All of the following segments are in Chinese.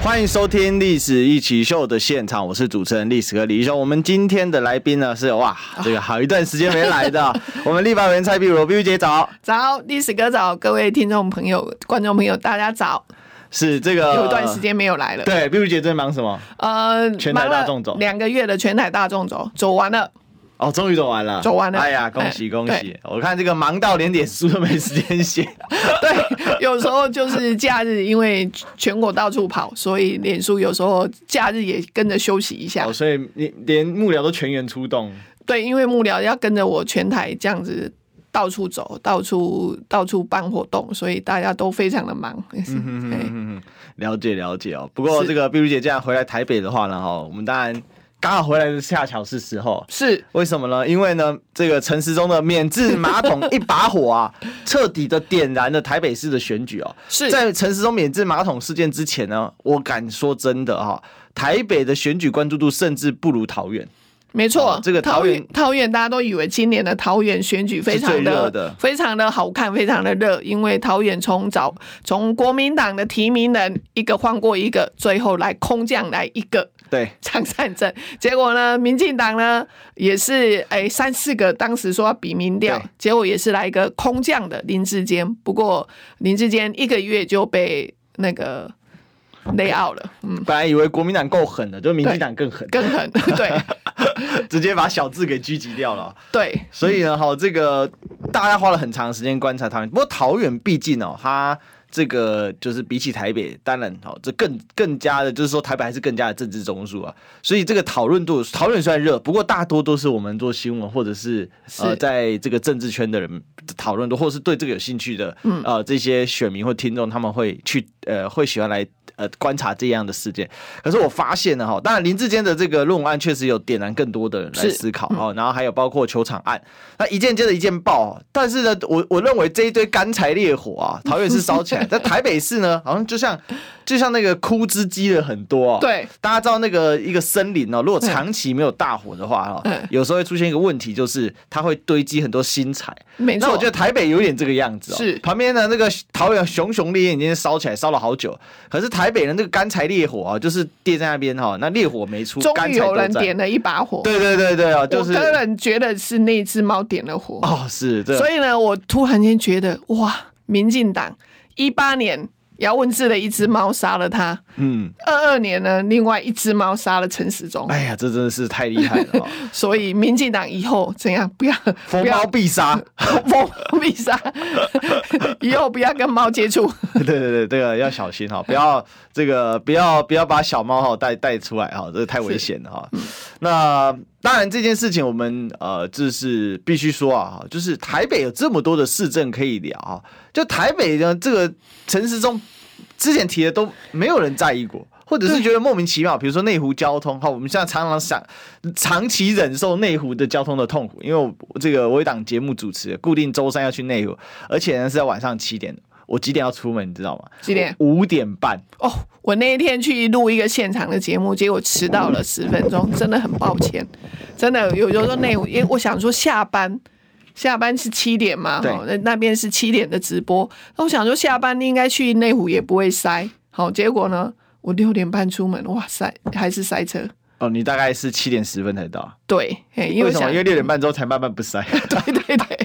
欢迎收听《历史一起秀》的现场，我是主持人历史哥李修。我们今天的来宾呢是哇，这个好一段时间没来的，我们立法委员蔡壁如，壁如姐早，早，历史哥早，各位听众朋友、观众朋友，大家早。是这个有一段时间没有来了，对，壁如姐在忙什么？呃，全台大众走两个月的全台大众走，走完了。哦，终于走完了，走完了。哎呀，恭喜恭喜！我看这个忙到连点书都没时间写。对，有时候就是假日，因为全国到处跑，所以脸书有时候假日也跟着休息一下。哦，所以你连幕僚都全员出动。对，因为幕僚要跟着我全台这样子到处走，到处到处办活动，所以大家都非常的忙。嗯哼哼哼哼，了解了解哦。不过这个碧如姐这样回来台北的话呢，哈，我们当然。刚好回来的恰巧是时候，是为什么呢？因为呢，这个陈时中的免治马桶 一把火啊，彻底的点燃了台北市的选举哦。是在陈时中免治马桶事件之前呢，我敢说真的哈，台北的选举关注度甚至不如桃园。没错，哦，这个桃园桃园大家都以为今年的桃园选举非常的，的非常的好看，非常的热，因为桃园从早从国民党的提名人一个换过一个，最后来空降来一个。对，张善政，结果呢，民进党呢也是哎三四个，当时说要比民调，结果也是来一个空降的林志坚，不过林志坚一个月就被那个 lay out 了。嗯，本来以为国民党够狠的，就民进党更狠，更狠，对，直接把小智给狙击掉了。对，所以呢，好，这个大家花了很长时间观察桃园，不过桃园毕竟哦，他。这个就是比起台北，当然好，这更更加的，就是说台北还是更加的政治中枢啊。所以这个讨论度，讨论虽然热，不过大多都是我们做新闻或者是呃，在这个政治圈的人讨论多，或者是对这个有兴趣的呃这些选民或听众，他们会去呃会喜欢来。呃，观察这样的事件，可是我发现了哈，当然林志坚的这个论文案确实有点燃更多的人来思考哦，然后还有包括球场案，那一件接着一件爆，但是呢，我我认为这一堆干柴烈火啊，桃园市烧起来，在台北市呢，好像就像。就像那个枯枝积了很多哦，对，大家知道那个一个森林哦，如果长期没有大火的话哈，有时候会出现一个问题，就是它会堆积很多新柴。没错，那我觉得台北有点这个样子哦，是。旁边的那个桃园熊熊烈焰已经烧起来，烧了好久，可是台北的那个干柴烈火啊，就是跌在那边哈，那烈火没出，终于有人点了一把火。对对对对啊，就是我个人觉得是那只猫点了火。哦，是，所以呢，我突然间觉得哇，民进党一八年。姚文智的一只猫杀了他。嗯，二二年呢，另外一只猫杀了陈时中。哎呀，这真的是太厉害了，哦。所以民进党以后怎样？不要 逢猫必杀，逢 猫必杀。以后不要跟猫接触。对对对，这个要小心哈，不要这个不要不要把小猫哈带带出来哈，这个太危险了哈。那当然这件事情我们呃就是必须说啊，就是台北有这么多的市政可以聊，就台北呢这个陈时中。之前提的都没有人在意过，或者是觉得莫名其妙。比如说内湖交通，哈，我们现在常常想长期忍受内湖的交通的痛苦，因为我这个我一档节目主持，固定周三要去内湖，而且呢是在晚上七点的，我几点要出门，你知道吗？几点？五点半。哦，我那一天去录一个现场的节目，结果迟到了十分钟，真的很抱歉。真的有时候内湖，因为我想说下班。下班是七点嘛？好，那那边是七点的直播。那我想说下班应该去内湖也不会塞。好，结果呢，我六点半出门，哇塞，还是塞车。哦，你大概是七点十分才到？对，因为，为什么？因为六点半之后才慢慢不塞。对 对对，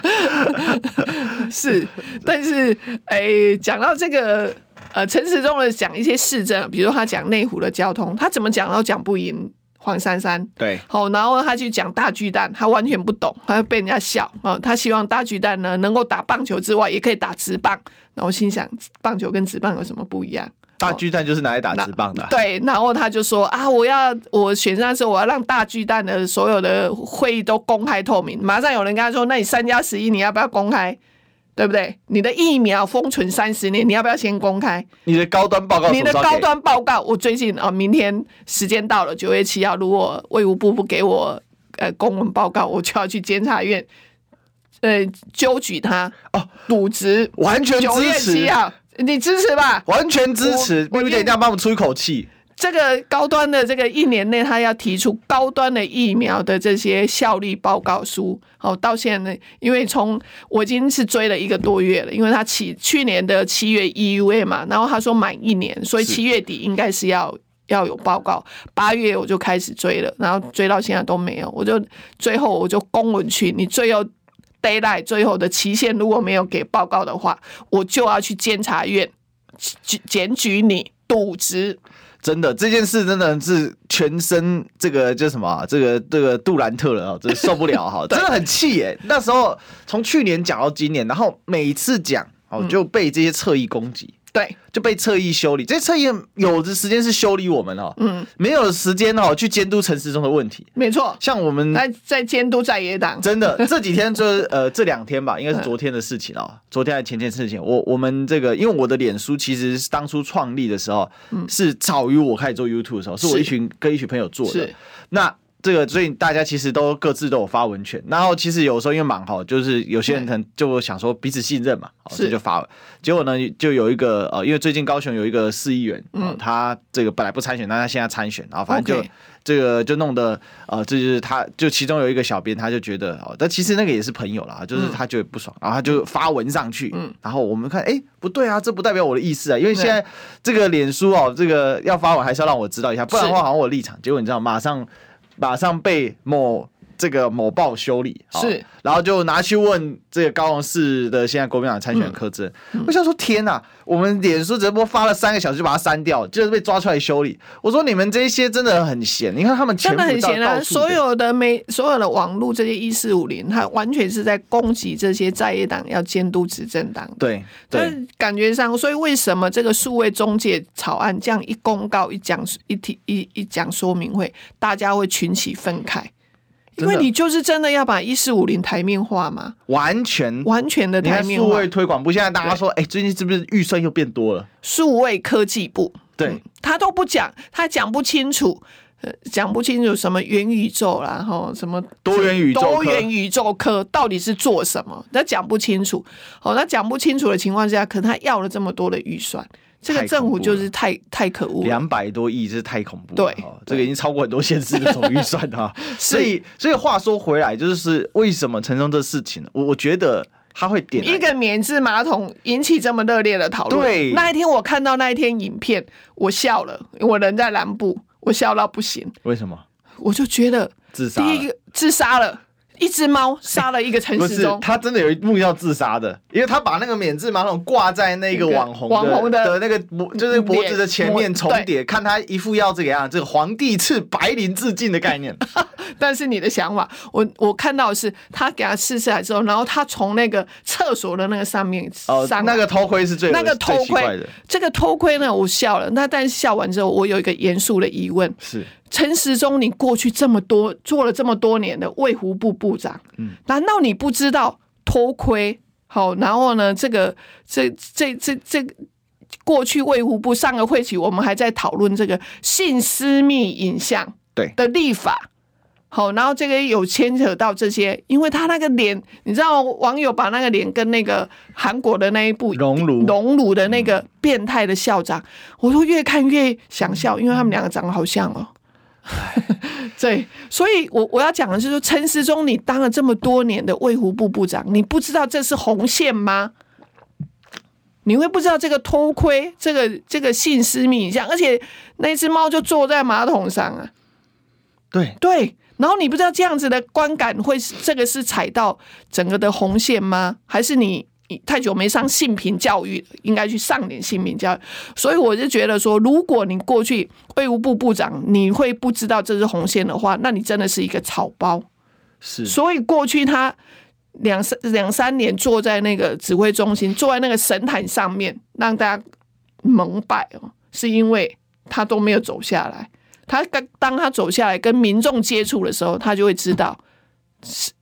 是。但是，哎，讲到这个，呃，陈时中的讲一些市政，比如说他讲内湖的交通，他怎么讲都讲不赢。黄珊珊对，好，然后他去讲大巨蛋，他完全不懂，他被人家笑啊。他希望大巨蛋呢能够打棒球之外，也可以打直棒。然后心想，棒球跟直棒有什么不一样？大巨蛋就是拿来打职棒的。对，然后他就说啊，我要我选上的时候，我要让大巨蛋的所有的会议都公开透明。马上有人跟他说，那你三加十一你要不要公开？对不对？你的疫苗封存三十年，你要不要先公开？你的高端报告，你的高端报告，我最近啊、哦，明天时间到了，九月七号，如果卫武部不给我呃公文报告，我就要去监察院呃纠举他哦，渎职，完全支持啊，你支持吧？完全支持，我有点这样帮我们出一口气。这个高端的这个一年内，他要提出高端的疫苗的这些效力报告书。好，到现在，因为从我已经是追了一个多月了，因为他起去年的七月 EUA 嘛，然后他说满一年，所以七月底应该是要要有报告。八月我就开始追了，然后追到现在都没有，我就最后我就公文去，你最后 deadline 最后的期限如果没有给报告的话，我就要去监察院检举你渎职。真的这件事真的是全身这个叫什么、啊？这个这个杜兰特了啊，真受不了哈，真的很气耶。那时候从去年讲到今年，然后每次讲哦就被这些侧翼攻击。对，就被侧翼修理。这侧翼有的时间是修理我们哦，嗯，没有时间哦去监督陈时中的问题。没错，像我们在在监督在野党。真的，这几天就是呃这两天吧，应该是昨天的事情哦。昨天还前天事情，我我们这个因为我的脸书其实当初创立的时候，嗯，是早于我开始做 YouTube 的时候，是我一群跟一群朋友做的。是那。这个，所以大家其实都各自都有发文权。然后其实有时候因为忙哈，就是有些人可能就想说彼此信任嘛，所以就发了。结果呢，就有一个呃，因为最近高雄有一个市议员，嗯，他这个本来不参选，但他现在参选，然后反正就这个就弄得呃，这就是他就其中有一个小编，他就觉得哦，但其实那个也是朋友啦，就是他觉得不爽，然后他就发文上去，嗯，然后我们看，哎，不对啊，这不代表我的意思啊，因为现在这个脸书哦，这个要发文还是要让我知道一下，不然的话好像我立场。结果你知道，马上。马上被某这个某报修理，是，然后就拿去问这个高雄市的现在国民党参选人柯志恩。嗯嗯、我想说，天哪！我们脸书直播发了三个小时就把它删掉，就是被抓出来修理。我说你们这些真的很闲，你看他们真的很闲啊！所有的媒、所有的网络这些一四五零，他完全是在攻击这些在野党要监督执政党。对，对，感觉上，所以为什么这个数位中介草案这样一公告、一讲、一提、一一讲说明会，大家会群起愤慨？因为你就是真的要把一四五零台面化嘛？完全完全的台面化。数位推广部现在大家说，哎，最近是不是预算又变多了？数位科技部，对、嗯、他都不讲，他讲不清楚，呃，讲不清楚什么元宇宙啦，然后什么多元宇宙多元宇宙科到底是做什么？他讲不清楚。哦，他讲不清楚的情况下，可能他要了这么多的预算。这个政府就是太太可恶，两百多亿，这是太恐怖了。对，这个已经超过很多县市的总预算哈。所以，所以话说回来，就是为什么陈时中这事情，我我觉得他会点一个免治马桶引起这么热烈的讨论。对，那一天我看到那一天影片，我笑了，我人在南部，我笑到不行。为什么？我就觉得自杀，第一个自杀了。一只猫杀了一个陈时中，他真的有一幕要自杀的，因为他把那个免治马桶挂在那个网红网红的那个脖，就是脖子的前面重叠，看他一副要这个样，这个皇帝赐白绫自尽的概念。但是你的想法，我我看到的是他给他试下来之后，然后他从那个厕所的那个上面哦，那个偷窥是最那个偷窥，这个偷窥呢，我笑了。那但是笑完之后，我有一个严肃的疑问是。陈时中，你过去这么多做了这么多年的卫福部部长，嗯，难道你不知道偷窥？好，然后呢，这个这这这这过去卫福部上个会期，我们还在讨论这个性私密影像对的立法，好，然后这个有牵扯到这些，因为他那个脸，你知道网友把那个脸跟那个韩国的那一部熔炉熔炉的那个变态的校长，我都越看越想笑，因为他们两个长得好像哦。对，所以我我要讲的是说，陈时中，你当了这么多年的卫福部部长，你不知道这是红线吗？你会不知道这个偷窥，这个这个性私密影像，而且那只猫就坐在马桶上啊。对对，然后你不知道这样子的观感会是这个是踩到整个的红线吗？还是你？太久没上性平教育，应该去上点性平教育。所以我就觉得说，如果你过去卫务部部长，你会不知道这是红线的话，那你真的是一个草包。是，所以过去他两三两三年坐在那个指挥中心，坐在那个神坛上面，让大家蒙拜哦，是因为他都没有走下来。他刚当他走下来跟民众接触的时候，他就会知道。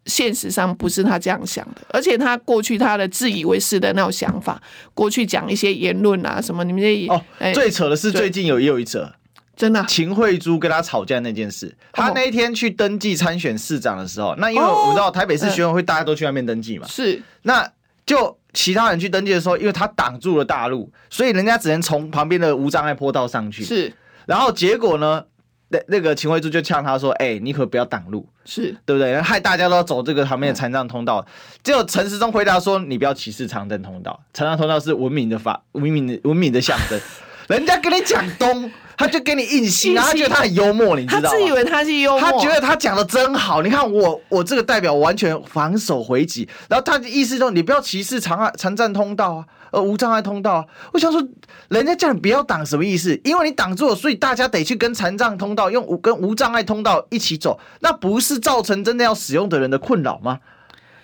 现实上不是他这样想的，而且他过去他的自以为是的那种想法，过去讲一些言论啊什么，你们这哦，欸、最扯的是最近有也有一则，真的，秦惠珠跟他吵架那件事，他那一天去登记参选市长的时候，那因为我们知道台北市选委会大家都去那边登记嘛，是，那就其他人去登记的时候，因为他挡住了大路，所以人家只能从旁边的无障碍坡道上去，是，然后结果呢，那那个秦惠珠就呛他说：“哎、欸，你可不要挡路，是对不对？害大家都要走这个旁边的残障通道。”结果陈时中回答说：“你不要歧视长征通道，残障通道是文明的法，文明的文明的象征。”人家跟你讲东，他就跟你硬心，然后他觉得他很幽默，你知道吗？他自以为他是幽默，他觉得他讲的真好。你看我，我这个代表完全防守回击，然后他的意思说，你不要歧视长啊残障通道啊，呃，无障碍通道啊。我想说，人家叫你不要挡，什么意思？因为你挡住了，所以大家得去跟残障通道用无跟无障碍通道一起走，那不是造成真的要使用的人的困扰吗？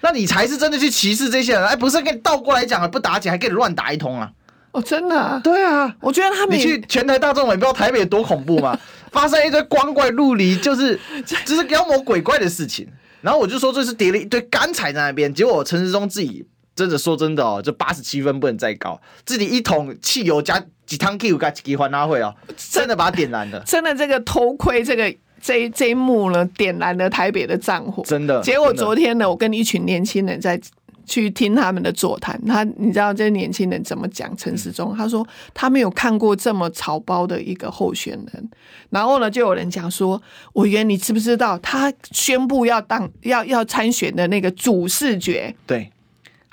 那你才是真的去歧视这些人，哎，不是跟你倒过来讲，不打紧，还跟你乱打一通啊。哦，真的、啊，对啊，我觉得他们你去全台大众你不知道台北有多恐怖吗？发生一堆光怪陆离，就是 就是妖魔鬼怪的事情。然后我就说这是叠了一堆干柴在那边，结果陈时中自己真的说真的哦，这八十七分不能再高，自己一桶汽油加几汤 Q 加几环拉会哦，真的把它点燃了。真的这个偷窥这个这一这一幕呢，点燃了台北的战火。真的，结果昨天呢，我跟一群年轻人在。去听他们的座谈，他你知道这年轻人怎么讲？陈时中他说他没有看过这么草包的一个候选人，然后呢，就有人讲说，委员你知不知道他宣布要当要要参选的那个主视觉？对。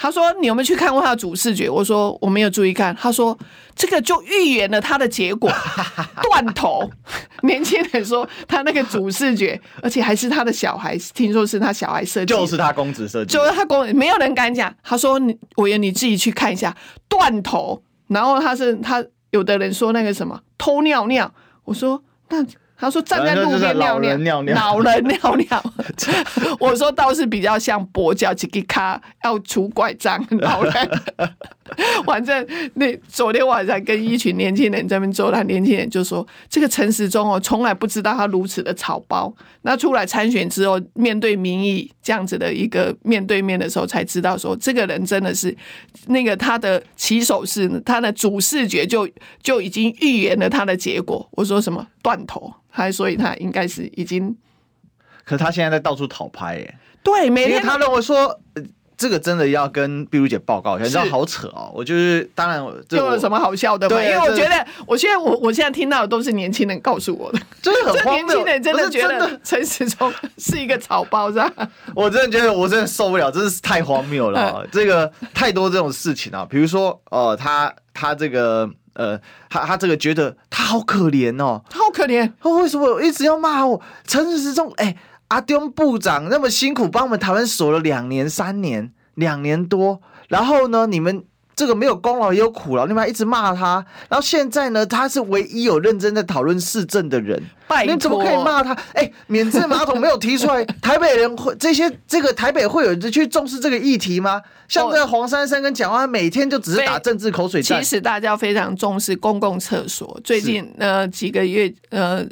他说：“你有没有去看过他的主视觉？”我说：“我没有注意看。”他说：“这个就预言了他的结果，断头。”年轻人说：“他那个主视觉，而且还是他的小孩，听说是他小孩设计，就是他公子设计，就是他公，没有人敢讲。”他说：“你，我言你自己去看一下断头。”然后他是他，有的人说那个什么偷尿尿，我说那。他说站在路边尿尿，老人尿尿。我说倒是比较像跛脚，吉吉卡要拄拐杖，老人。反正那昨天晚上跟一群年轻人在那边坐，那年轻人就说：“这个陈时中哦，从来不知道他如此的草包。那出来参选之后，面对民意这样子的一个面对面的时候，才知道说这个人真的是那个他的起手式，他的主视觉就就已经预言了他的结果。”我说什么断头？还所以他应该是已经，可他现在在到处讨拍耶。对，每天他认为说。这个真的要跟碧如姐报告一下，你知道好扯哦！我就是当然，这有什么好笑的吗？对，因为我觉得，我现在我我现在听到的都是年轻人告诉我的，就是很荒谬。年轻人真的觉得陈时中是一个草包，是吧？我真的觉得我真的受不了，真是太荒谬了。这个太多这种事情啊，比如说，呃，他他这个呃，他他这个觉得他好可怜哦，他好可怜。他为什么一直要骂我陈时中？哎。阿丢部长那么辛苦帮我们台湾守了两年、三年、两年多，然后呢，你们这个没有功劳也有苦劳，你们还一直骂他，然后现在呢，他是唯一有认真在讨论市政的人，拜托，你怎么可以骂他？哎，免治马桶没有提出来，台北人会这些这个台北会有人去重视这个议题吗？像这个黄珊珊跟蒋万安每天就只是打政治口水战。其实大家非常重视公共厕所，最近呃几个月呃。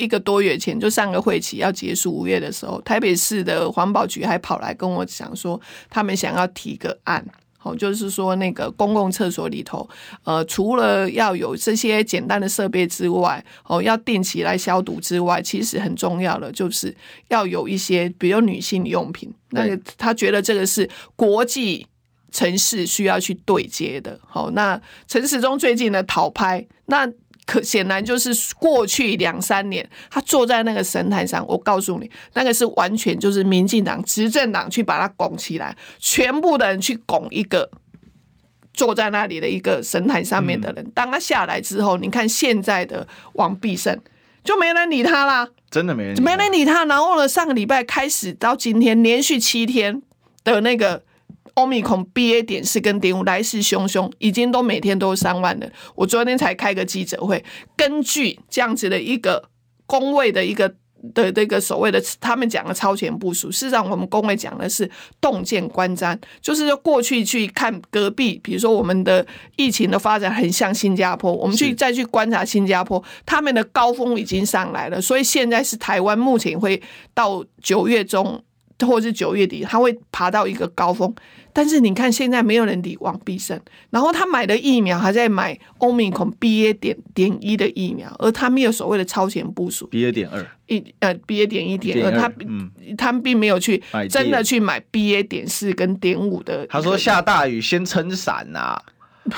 一个多月前，就上个会期要结束五月的时候，台北市的环保局还跑来跟我讲说，他们想要提个案，好，就是说那个公共厕所里头，呃，除了要有这些简单的设备之外，哦，要定期来消毒之外，其实很重要的就是要有一些，比如女性用品，那个他觉得这个是国际城市需要去对接的。好，那陈时中最近的讨拍，那。可显然就是过去两三年，他坐在那个神坛上，我告诉你，那个是完全就是民进党执政党去把他拱起来，全部的人去拱一个坐在那里的一个神坛上面的人。当他下来之后，你看现在的王必胜就没人理他啦，真的没人，没人理他。然后呢，上个礼拜开始到今天，连续七天的那个。欧米孔 BA 点四跟点五来势汹汹，已经都每天都三万了。我昨天才开个记者会，根据这样子的一个工位的一个的这个所谓的他们讲的超前部署，事实上我们公卫讲的是洞见观瞻，就是说过去去看隔壁，比如说我们的疫情的发展很像新加坡，我们去再去观察新加坡，他们的高峰已经上来了，所以现在是台湾目前会到九月中。或者是九月底，他会爬到一个高峰。但是你看，现在没有人理王必胜，然后他买的疫苗还在买欧米孔 BA 点点一的疫苗，而他没有所谓的超前部署 BA 点二一呃 BA 点一点二，他嗯，他并没有去真的去买 BA 点四跟点五的。他说下大雨先撑伞呐，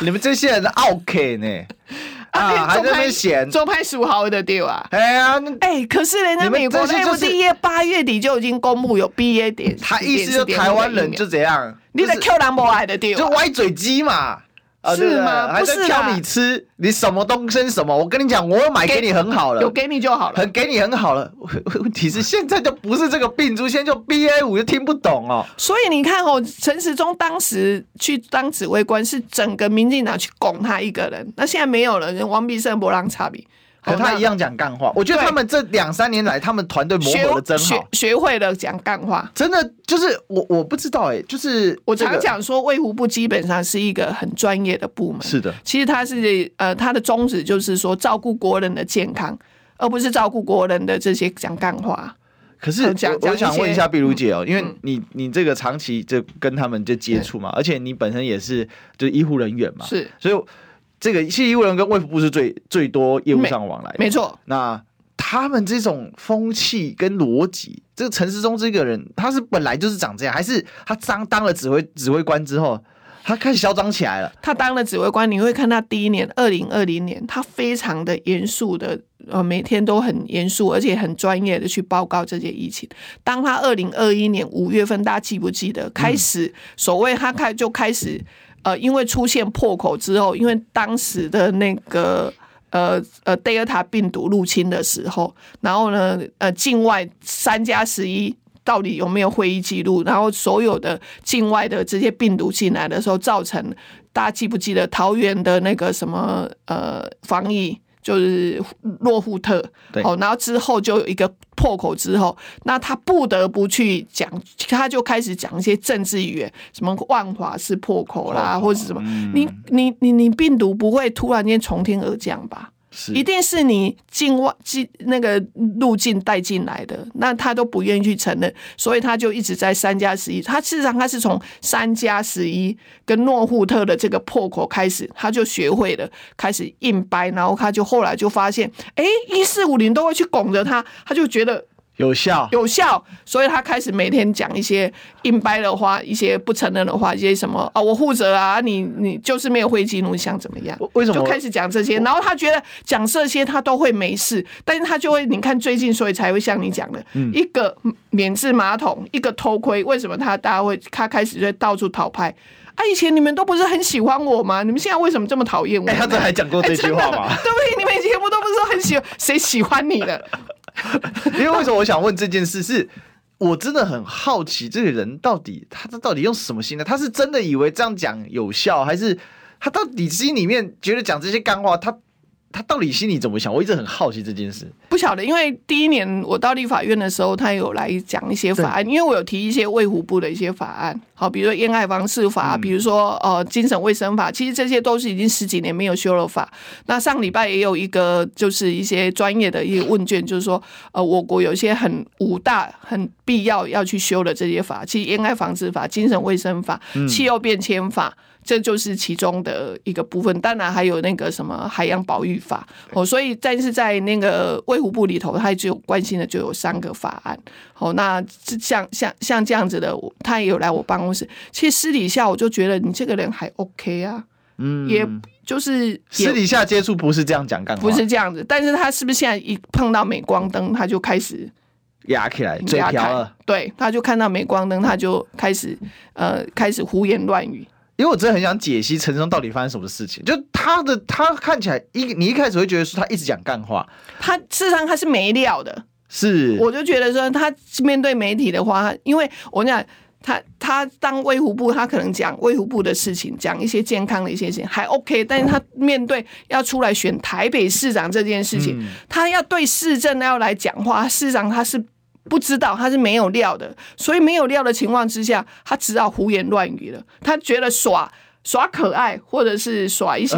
你们这些人 OK 呢？啊，还在那边嫌，做派十五号的对吧？哎呀，哎，可是人家美国 FDA 八月底就已经公布有毕业点，他意思就台湾人就这样，你在 Q 兰博来的对吧？就歪嘴鸡嘛。啊、是吗？不是还在挑你吃，你什么东西什么？我跟你讲，我买给你很好了，有给你就好了，很给你很好了。问题是现在就不是这个病毒，现在就 BA 五就听不懂哦。所以你看哦，陈时中当时去当指挥官，是整个民进党去拱他一个人，那现在没有了，人王必胜博浪差别。和他一样讲干话，我觉得他们这两三年来，他们团队磨合的真好，学学会了讲干话。真的就是我我不知道哎、欸，就是我常讲说，卫福部基本上是一个很专业的部门。是的，其实他是呃，他的宗旨就是说照顾国人的健康，而不是照顾国人的这些讲干话。可是我，我想问一下碧如姐哦、喔，因为你你这个长期就跟他们就接触嘛，而且你本身也是就医护人员嘛，是，所以。这个其实医务人跟卫福部是最最多业务上往来的，没错。那他们这种风气跟逻辑，这个陈世忠这个人，他是本来就是长这样，还是他当当了指挥指挥官之后，他开始嚣张起来了？他当了指挥官，你会看他第一年二零二零年，他非常的严肃的，呃，每天都很严肃，而且很专业的去报告这些疫情。当他二零二一年五月份，大家记不记得？开始所谓他开就开始。呃，因为出现破口之后，因为当时的那个呃呃 Delta 病毒入侵的时候，然后呢，呃，境外三加十一到底有没有会议记录？然后所有的境外的这些病毒进来的时候，造成大家记不记得桃园的那个什么呃防疫？就是洛夫特，哦，然后之后就有一个破口之后，那他不得不去讲，他就开始讲一些政治语言，什么万华是破口啦，或者什么，嗯、你你你你病毒不会突然间从天而降吧？一定是你境外进那个路径带进来的，那他都不愿意去承认，所以他就一直在三加十一。他事实上他是从三加十一跟诺富特的这个破口开始，他就学会了开始硬掰，然后他就后来就发现，哎，一四五零都会去拱着他，他就觉得。有效，有效，所以他开始每天讲一些硬掰的话，一些不承认的话，一些什么啊、哦，我负责啊，你你就是没有会议记录，你想怎么样？为什么？就开始讲这些，然后他觉得讲这些他都会没事，但是他就会，你看最近，所以才会像你讲的，嗯、一个免治马桶，一个偷窥，为什么他大家会他开始在到处讨拍？啊，以前你们都不是很喜欢我吗？你们现在为什么这么讨厌我？他这还讲过这句话吗？欸、对不对？你们以前不都不是很喜欢，谁喜欢你的？因为为什么我想问这件事？是我真的很好奇，这个人到底他他到底用什么心呢？他是真的以为这样讲有效，还是他到底心里面觉得讲这些干话他？他到底心里怎么想？我一直很好奇这件事。不晓得，因为第一年我到立法院的时候，他有来讲一些法案，因为我有提一些卫福部的一些法案，好，比如说烟害防治法，比如说呃精神卫生法，其实这些都是已经十几年没有修了法。那上礼拜也有一个，就是一些专业的一个问卷，就是说呃我国有一些很五大很必要要去修的这些法，其实烟害防治法、精神卫生法、气候变迁法。这就是其中的一个部分，当然还有那个什么海洋保育法哦，所以但是在那个卫福部里头，他只有关心的就有三个法案。哦，那像像像这样子的，他也有来我办公室。其实私底下我就觉得你这个人还 OK 啊，嗯，也就是私底下接触不是这样讲干话，不是这样子。但是他是不是现在一碰到镁光灯，他就开始压起来，嘴瓢了？对，他就看到镁光灯，他就开始呃开始胡言乱语。因为我真的很想解析陈时中到底发生什么事情，就他的他看起来一你一开始会觉得说他一直讲干话，他事实上他是没料的，是。我就觉得说他面对媒体的话，因为我讲他他当卫福部，他可能讲卫福部的事情，讲一些健康的一些事情还 OK，但是他面对要出来选台北市长这件事情，嗯、他要对市政要来讲话，市长他是。不知道他是没有料的，所以没有料的情况之下，他只好胡言乱语了。他觉得耍耍可爱，或者是耍一些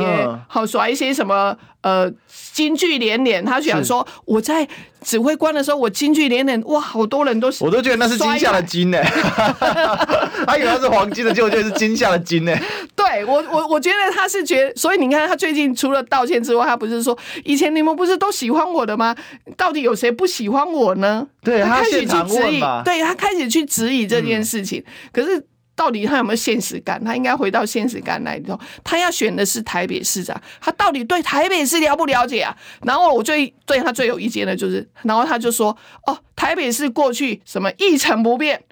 好、嗯、耍一些什么呃金句连连。他想说我在指挥官的时候，我金句连连，哇，好多人都我都觉得那是金下的金呢。他以为他是黄金的，结果就是金下的金呢。对我我我觉得他是觉得，所以你看他最近除了道歉之外，他不是说以前你们不是都喜欢我的吗？到底有谁不喜欢我呢？对他开始去质疑，对他开始去质疑这件事情，嗯、可是。到底他有没有现实感？他应该回到现实感来。他要选的是台北市长，他到底对台北市了不了解啊？然后我最对他最有意见的就是，然后他就说：“哦，台北市过去什么一成不变，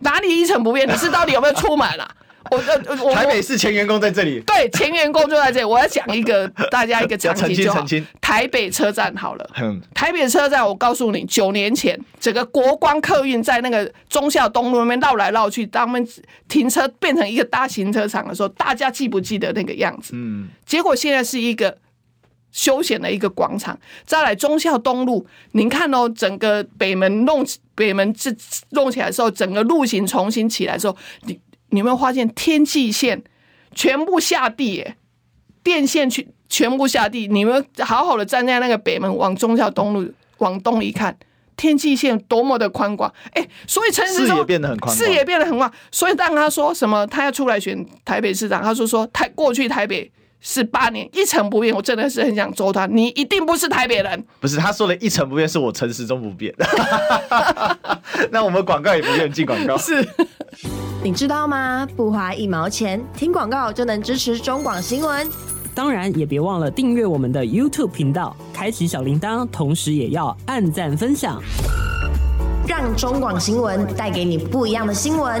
哪里一成不变？你是到底有没有出满啊？”我我台北市前员工在这里，对，前员工就在这里。我要讲一个 大家一个场景就好，台北车站好了，台北车站，我告诉你，九年前整个国光客运在那个忠孝东路那边绕来绕去，当他们停车变成一个大型车场的时候，大家记不记得那个样子？嗯，结果现在是一个休闲的一个广场。再来忠孝东路，您看哦，整个北门弄北门这弄起来的时候，整个路型重新起来的时候，你。你有没有发现天际线全部下地？欸，电线去全部下地。你们好好的站在那个北门往忠孝东路往东一看，天际线多么的宽广！哎，所以陈时中视野变得很宽，视野变得很广。所以当他说什么他要出来选台北市长，他说说台过去台北。是八年一成不变，我真的是很想揍他。你一定不是台北人。不是，他说的一成不变是我陈时中不变。那我们广告也不愿进广告。是，你知道吗？不花一毛钱，听广告就能支持中广新闻。当然，也别忘了订阅我们的 YouTube 频道，开启小铃铛，同时也要按赞分享，让中广新闻带给你不一样的新闻。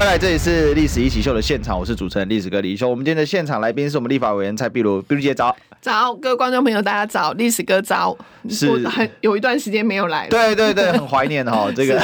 来，这里是《历史一起秀》的现场，我是主持人历史哥李易修。我们今天的现场来宾是我们立法委员蔡碧如，碧如姐早。早，各位观众朋友，大家早，历史哥早。是，很有一段时间没有来了。对对对，很怀念哈，这个，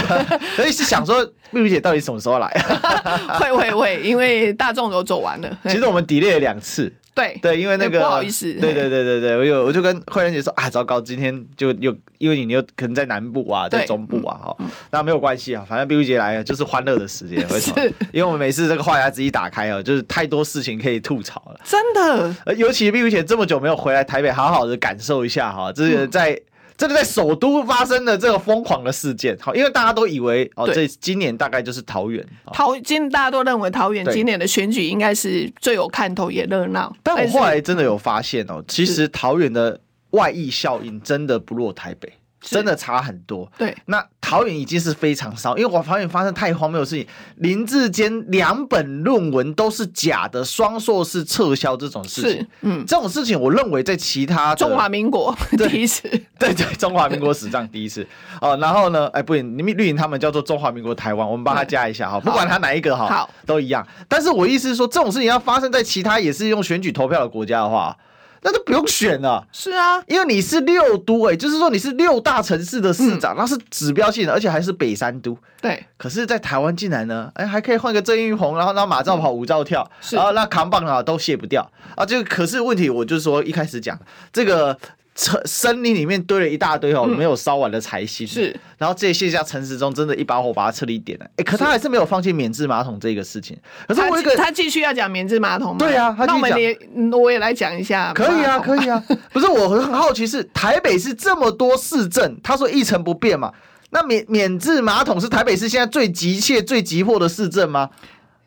所以是想说，碧如姐到底什么时候来？会会会，因为大众都走完了。其实我们 delay 了两次。对 对，因为那个不好意思，对对对对对，我有我就跟慧仁姐说啊，糟糕，今天就又因为你又可能在南部啊，在中部啊，哈，那没有关系啊，反正壁如姐来了就是欢乐的时间，为什么？因为我们每次这个话匣子一打开啊，就是太多事情可以吐槽了，真的。尤其壁如姐这么久没有回来台北，好好的感受一下哈，这是在。这个在首都发生的这个疯狂的事件，好，因为大家都以为哦，这今年大概就是桃园，桃今大家都认为桃园今年的选举应该是最有看头也热闹。但我后来真的有发现哦，其实桃园的外溢效应真的不落台北。真的差很多。对，那桃园已经是非常烧，因为我桃园发生太荒谬的事情，林志坚两本论文都是假的，双硕士撤销这种事情，嗯，这种事情我认为在其他中华民国 第一次，对对，中华民国史上第一次 哦。然后呢，哎，不行，你们绿营他们叫做中华民国台湾，我们帮他加一下哈，不管他哪一个哈，好，都一样。但是我意思是说，这种事情要发生在其他也是用选举投票的国家的话。那就不用选了，是啊，因为你是六都哎、欸，就是说你是六大城市的市长，那、嗯、是指标性的，而且还是北三都。对，可是，在台湾竟然呢，哎，还可以换个郑运鹏，然后让马照跑，舞照跳，是然后那扛棒啊都卸不掉啊。这个可是问题，我就是说一开始讲这个。森林里面堆了一大堆哦，没有烧完的柴薪、嗯。是，然后这些卸下陈时中真的一把火把它彻底点了。哎，可他还是没有放弃免治马桶这个事情。可是我一个他继续要讲免治马桶吗？对啊，那我们也我也来讲一下。可以啊，可以啊。不是，我很好奇是台北市这么多市政，他说一成不变嘛？那免免治马桶是台北市现在最急切、最急迫的市政吗？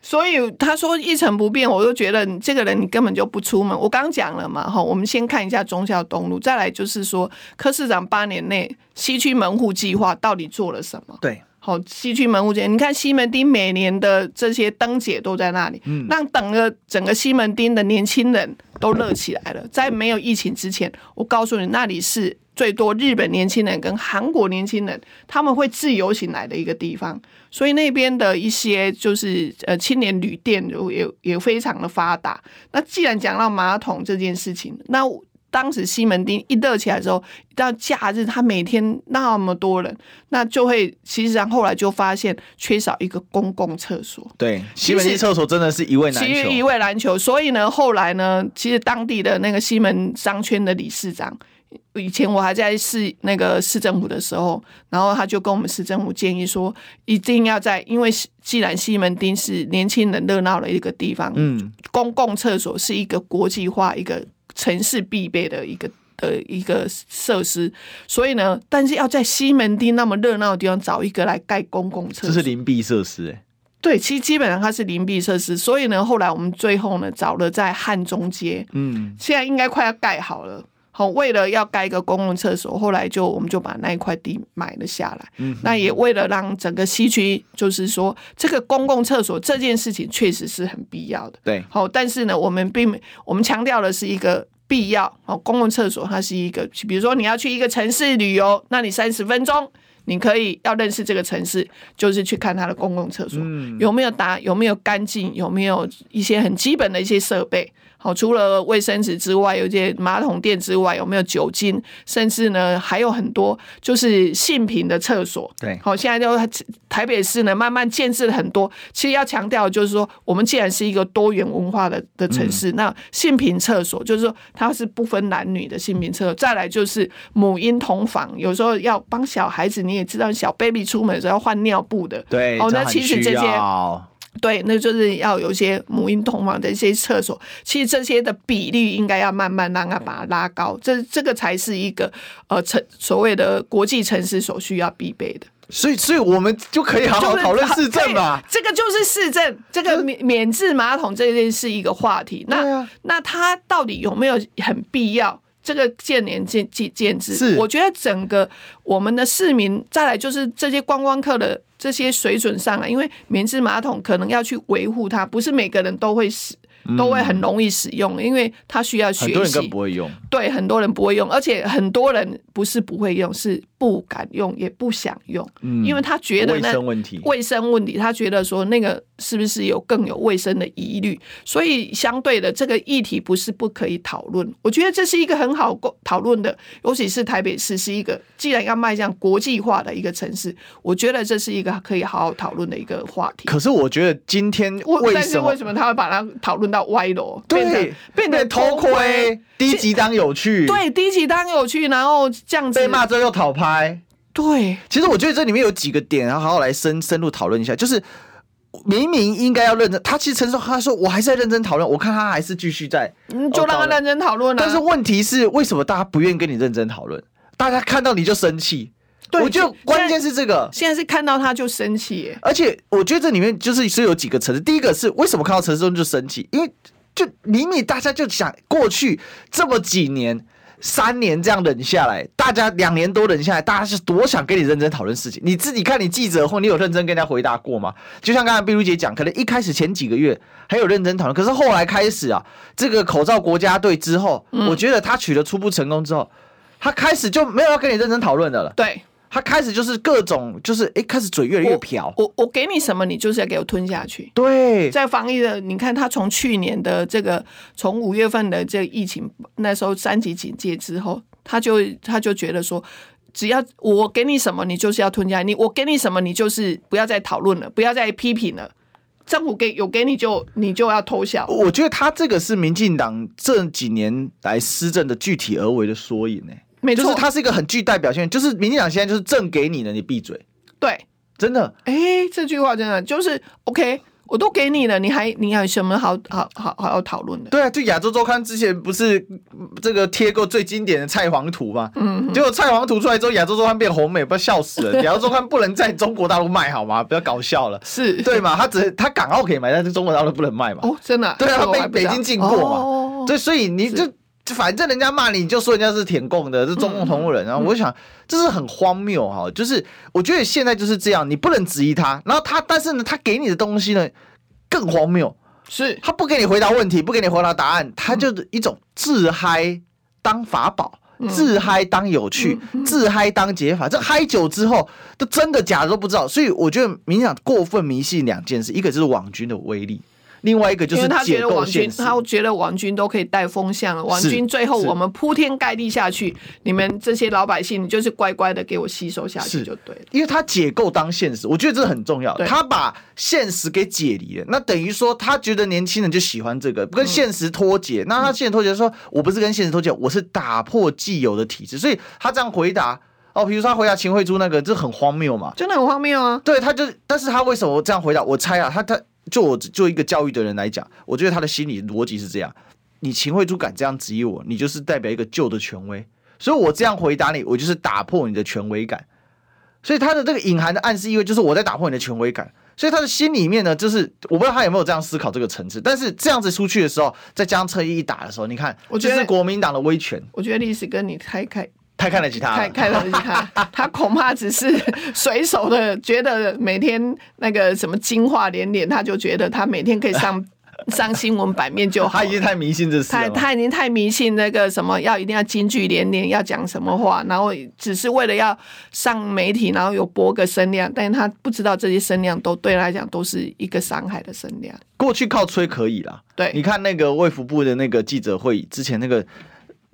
所以他说一成不变，我就觉得你这个人你根本就不出门。我刚讲了嘛，哈，我们先看一下忠孝东路，再来就是说柯市长八年内西区门户计划到底做了什么？对，好，西区门户计划，你看西门町每年的这些灯节都在那里，嗯，让整个整个西门町的年轻人都热起来了。在没有疫情之前，我告诉你，那里是。最多日本年轻人跟韩国年轻人，他们会自由行来的一个地方，所以那边的一些就是呃青年旅店也也非常的发达。那既然讲到马桶这件事情，那当时西门町一热起来之后，到假日他每天那么多人，那就会其实上后来就发现缺少一个公共厕所。对，西门町厕所真的是一位难求，其实一位难求。所以呢，后来呢，其实当地的那个西门商圈的理事长。以前我还在市那个市政府的时候，然后他就跟我们市政府建议说，一定要在，因为既然西门町是年轻人热闹的一个地方，嗯，公共厕所是一个国际化、一个城市必备的一个的一个设施，所以呢，但是要在西门町那么热闹的地方找一个来盖公共厕所，这是灵璧设施哎，对，其实基本上它是灵璧设施，所以呢，后来我们最后呢找了在汉中街，嗯，现在应该快要盖好了。好，为了要盖一个公共厕所，后来就我们就把那一块地买了下来。嗯，那也为了让整个西区，就是说这个公共厕所这件事情确实是很必要的。对，好，但是呢，我们并我们强调的是一个必要。哦，公共厕所它是一个，比如说你要去一个城市旅游，那你三十分钟，你可以要认识这个城市，就是去看它的公共厕所，嗯，有没有打，有没有干净，有没有一些很基本的一些设备。好，除了卫生纸之外，有些马桶垫之外，有没有酒精？甚至呢，还有很多就是性平的厕所。对，好，现在就台北市呢，慢慢建设了很多。其实要强调就是说，我们既然是一个多元文化的的城市，嗯、那性平厕所就是说它是不分男女的性平厕所。再来就是母婴同房，有时候要帮小孩子，你也知道，小 baby 出门的时候要换尿布的。对，哦，那其实这些。对，那就是要有一些母婴同房的一些厕所，其实这些的比例应该要慢慢让它把它拉高，这这个才是一个呃城所谓的国际城市所需要必备的。所以，所以我们就可以好好讨论市政嘛。这个就是市政，这个免免治马桶这件是一个话题。那、啊、那它到底有没有很必要？这个见仁见见见智。是，我觉得整个我们的市民，再来就是这些观光客的。这些水准上来，因为免治马桶可能要去维护它，不是每个人都会使。都会很容易使用，因为它需要学习。很多人不会用。对，很多人不会用，而且很多人不是不会用，是不敢用，也不想用。嗯，因为他觉得那卫生问题，卫生问题，他觉得说那个是不是有更有卫生的疑虑？所以相对的，这个议题不是不可以讨论。我觉得这是一个很好讨论的，尤其是台北市是一个既然要迈向国际化的一个城市，我觉得这是一个可以好好讨论的一个话题。可是我觉得今天为什么？但是为什么他会把它讨论？到歪楼，对，变得偷窥，低级当有趣，对，低级当有趣，然后这样子被骂之后又讨拍，对。其实我觉得这里面有几个点，然后好好来深深入讨论一下。就是明明应该要认真，他其实陈述他说我还是在认真讨论，我看他还是继续在，嗯，就让他认真讨论啊。但是问题是，为什么大家不愿意跟你认真讨论？大家看到你就生气。对，我觉得关键是这个，现在是看到他就生气，而且我觉得这里面就是是有几个层次。第一个是为什么看到陈时中就生气？因为就明明大家就想过去这么几年、三年这样忍下来，大家两年多忍下来，大家是多想跟你认真讨论事情。你自己看你记者或，你有认真跟人家回答过吗？就像刚才碧如姐讲，可能一开始前几个月还有认真讨论，可是后来开始啊，这个口罩国家队之后，嗯、我觉得他取得初步成功之后，他开始就没有要跟你认真讨论的了。对。他开始就是各种，就是哎，开始嘴越来越瓢。我我给你什么，你就是要给我吞下去。对，在防疫的，你看他从去年的这个，从五月份的这个疫情那时候三级警戒之后，他就他就觉得说，只要我给你什么，你就是要吞下。你我给你什么，你就是不要再讨论了，不要再批评了。政府给有给你就你就要偷笑。我觉得他这个是民进党这几年来施政的具体而为的缩影呢。没错，就是它是一个很具代表性，就是民进党现在就是正给你了，你闭嘴。对，真的。哎，这句话真的就是 OK，我都给你了，你还你还有什么好好好好要讨论的？对啊，就亚洲周刊之前不是这个贴过最经典的蔡黄图嘛？嗯，结果蔡黄图出来之后，亚洲周刊变红美，不要笑死了。亚洲周刊不能在中国大陆卖好吗？不要搞笑了，是对嘛？他只他港澳可以买，但是中国大陆不能卖嘛？哦，真的？对啊，他被北京禁过嘛？哦，对，所以你就。反正人家骂你，你就说人家是舔共的，是中共同路人。然后我就想，这是很荒谬哈。就是我觉得现在就是这样，你不能质疑他。然后他，但是呢，他给你的东西呢更荒谬，是他不给你回答问题，不给你回答答案，他就是一种自嗨当法宝，自嗨当有趣，自嗨当解法。这嗨久之后，都真的假的都不知道。所以我觉得，民进党过分迷信两件事，一个就是网军的威力。另外一个就是他觉得网军，他觉得王军都可以带风向，了。王军最后我们铺天盖地下去，你们这些老百姓，就是乖乖的给我吸收下去就对了。因为他解构当现实，我觉得这很重要。他把现实给解离了，那等于说他觉得年轻人就喜欢这个，跟现实脱节。那他现实脱节，说我不是跟现实脱节，我是打破既有的体制。所以他这样回答。哦，比如说他回答秦惠珠那个，这很荒谬嘛，真的很荒谬啊。对，他就，但是他为什么这样回答？我猜啊，他他就我就一个教育的人来讲，我觉得他的心理逻辑是这样：你秦惠珠敢这样质疑我，你就是代表一个旧的权威，所以我这样回答你，我就是打破你的权威感。所以他的这个隐含的暗示意味就是我在打破你的权威感。所以他的心里面呢，就是我不知道他有没有这样思考这个层次，但是这样子出去的时候，再加上侧翼一打的时候，你看，我觉得是国民党的威权。我觉得历史跟你开开。太看得起他，太看得起他，他恐怕只是随手的觉得每天那个什么金话连连，他就觉得他每天可以上 上新闻版面就好。他已经太迷信这事，他他已经太迷信那个什么要一定要金句连连，要讲什么话，然后只是为了要上媒体，然后有播个声量，但是他不知道这些声量都对他来讲都是一个伤害的声量。过去靠吹可以啦，对，你看那个卫福部的那个记者会之前那个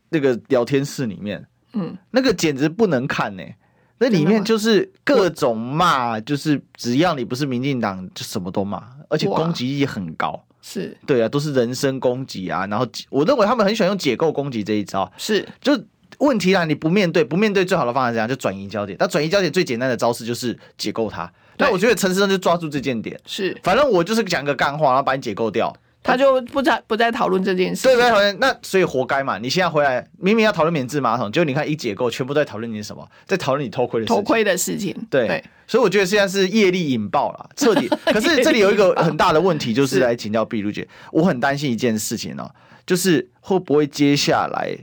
那个聊天室里面。嗯，那个简直不能看呢、欸，那里面就是各种骂，就是只要你不是民进党，就什么都骂，而且攻击力很高。是，对啊，都是人身攻击啊。然后我认为他们很喜欢用解构攻击这一招。是，就问题啦，你不面对，不面对最好的方法是怎样？就转移焦点。那转移焦点最简单的招式就是解构它。那我觉得陈时中就抓住这件点。是，反正我就是讲个干话，然后把你解构掉。他就不再不再讨论这件事，对，不再讨论，那所以活该嘛！你现在回来，明明要讨论免治马桶，结果你看一解构，全部都在讨论你什么，在讨论你偷窥的偷窥的事情。对，对所以我觉得现在是业力引爆了，彻底。可是这里有一个很大的问题，就是来请教碧如姐，我很担心一件事情哦，就是会不会接下来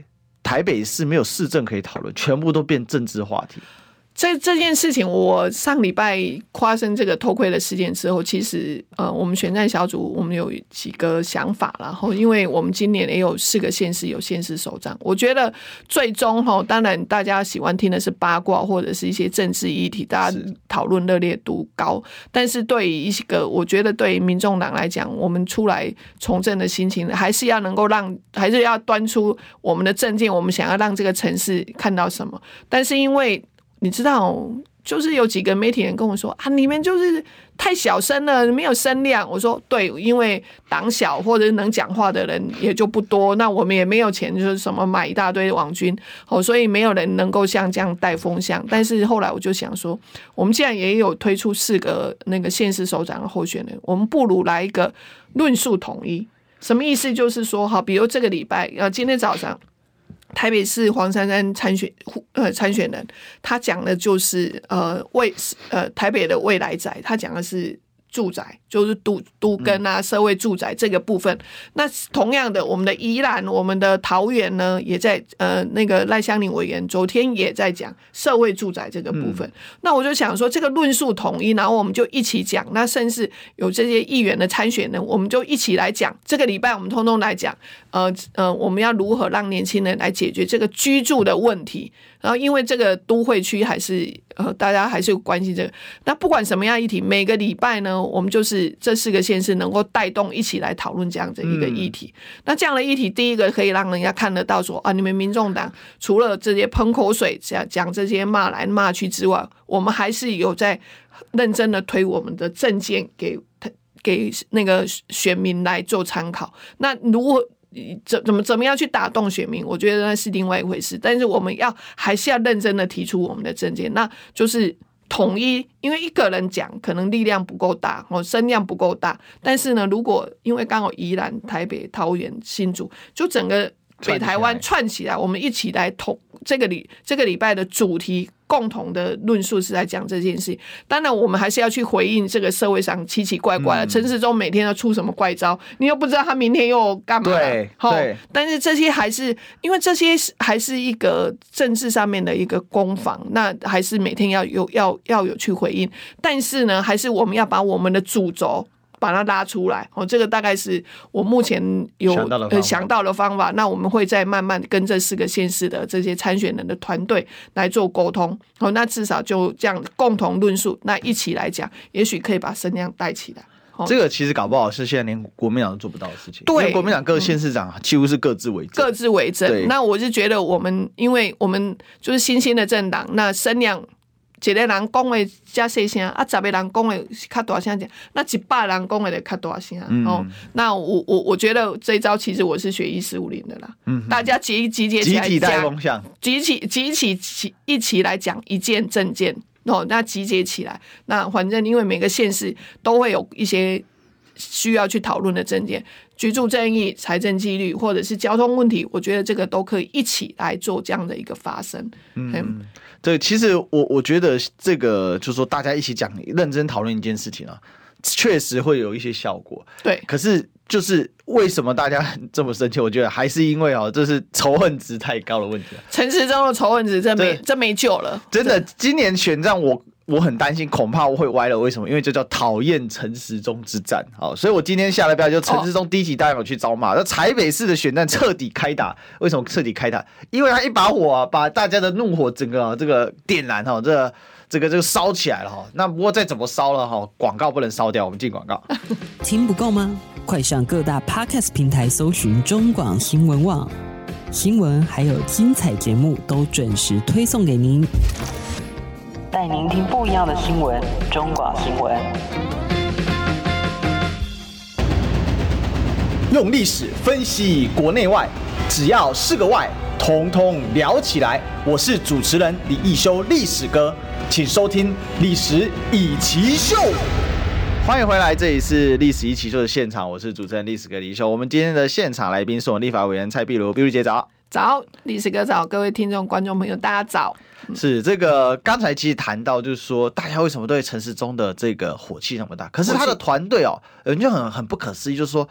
台北市没有市政可以讨论，全部都变政治话题。这这件事情，我上礼拜发生这个偷窥的事件之后，其实呃，我们选战小组我们有几个想法，然后因为我们今年也有四个县市有县市首长，我觉得最终哈，当然大家喜欢听的是八卦或者是一些政治议题，大家讨论热烈度高，但是对于一个我觉得对于民众党来讲，我们出来从政的心情，还是要能够让，还是要端出我们的政见，我们想要让这个城市看到什么，但是因为。你知道，就是有几个媒体人跟我说啊，你们就是太小声了，没有声量。我说对，因为党小或者能讲话的人也就不多，那我们也没有钱，就是什么买一大堆网军，哦，所以没有人能够像这样带风向。但是后来我就想说，我们既然也有推出四个那个县市首长的候选人，我们不如来一个论述统一。什么意思？就是说，哈，比如这个礼拜，呃，今天早上。台北市黄珊珊参选呃参选人，他讲的就是呃未呃台北的未来宅，他讲的是住宅。就是都都跟啊，社会住宅这个部分。嗯、那同样的，我们的宜兰、我们的桃园呢，也在呃那个赖香林委员昨天也在讲社会住宅这个部分。嗯、那我就想说，这个论述统一，然后我们就一起讲。那甚至有这些议员的参选人，我们就一起来讲。这个礼拜我们通通来讲，呃呃，我们要如何让年轻人来解决这个居住的问题？然后因为这个都会区还是呃大家还是有关心这个。那不管什么样议题，每个礼拜呢，我们就是。这四个县市能够带动一起来讨论这样的一个议题，嗯、那这样的议题，第一个可以让人家看得到说啊，你们民众党除了这些喷口水讲讲这些骂来骂去之外，我们还是有在认真的推我们的政见给给那个选民来做参考。那如果怎怎么怎么样去打动选民，我觉得那是另外一回事。但是我们要还是要认真的提出我们的政见，那就是。统一，因为一个人讲可能力量不够大，哦，声量不够大。但是呢，如果因为刚好宜兰、台北、桃园、新竹，就整个北台湾串起来，我们一起来统这个礼这个礼拜的主题。共同的论述是在讲这件事，当然我们还是要去回应这个社会上奇奇怪怪的陈时中每天要出什么怪招，你又不知道他明天又干嘛。对，对。但是这些还是因为这些还是一个政治上面的一个攻防，那还是每天要有要要有去回应。但是呢，还是我们要把我们的主轴。把它拉出来哦，这个大概是我目前有想到，呃、想到的方法。那我们会再慢慢跟这四个县市的这些参选人的团队来做沟通。好，那至少就这样共同论述，那一起来讲，也许可以把声量带起来。这个其实搞不好是现在连国民党都做不到的事情。对，国民党各县市长几乎是各自为政，各自为政。那我是觉得我们，因为我们就是新兴的政党，那声量。一个人讲的加细声，啊，十个人讲的较大声点，那一百人讲的就较大声。嗯、哦，那我我我觉得这一招其实我是学一四五零的啦。嗯，大家集集结起来讲，集起集起起一起来讲一件政见。哦，那集结起来，那反正因为每个县市都会有一些需要去讨论的政见，居住正义、财政纪律或者是交通问题，我觉得这个都可以一起来做这样的一个发声。嗯。嗯对，其实我我觉得这个就是说，大家一起讲、认真讨论一件事情啊，确实会有一些效果。对，可是就是为什么大家这么生气？我觉得还是因为哦，这是仇恨值太高的问题。陈时中的仇恨值真没真没救了。真的，今年选战我。我很担心，恐怕我会歪了。为什么？因为这叫讨厌陈时中之战。好，所以我今天下了标就陈时中低级大友去招骂。那、哦、台北市的选战彻底开打，为什么彻底开打？因为他一把火、啊、把大家的怒火整个、啊、这个点燃哈，这个、这个这个烧起来了哈。那不过再怎么烧了哈，广告不能烧掉。我们进广告。听不够吗？快上各大 Podcast 平台搜寻中广新闻网新闻，还有精彩节目都准时推送给您。带您听不一样的新闻，中广新闻。用历史分析国内外，只要是个“外”，统统聊起来。我是主持人李易修，历史哥，请收听《历史易起秀》。欢迎回来，这里是《历史一奇秀》的现场，我是主持人历史哥李易修。我们今天的现场来宾是我们立法委员蔡壁如，壁如姐早。早，历史哥早，各位听众、观众朋友，大家早。是这个，刚才其实谈到，就是说，大家为什么对陈时中的这个火气那么大？可是他的团队哦，人就很很不可思议，就是说，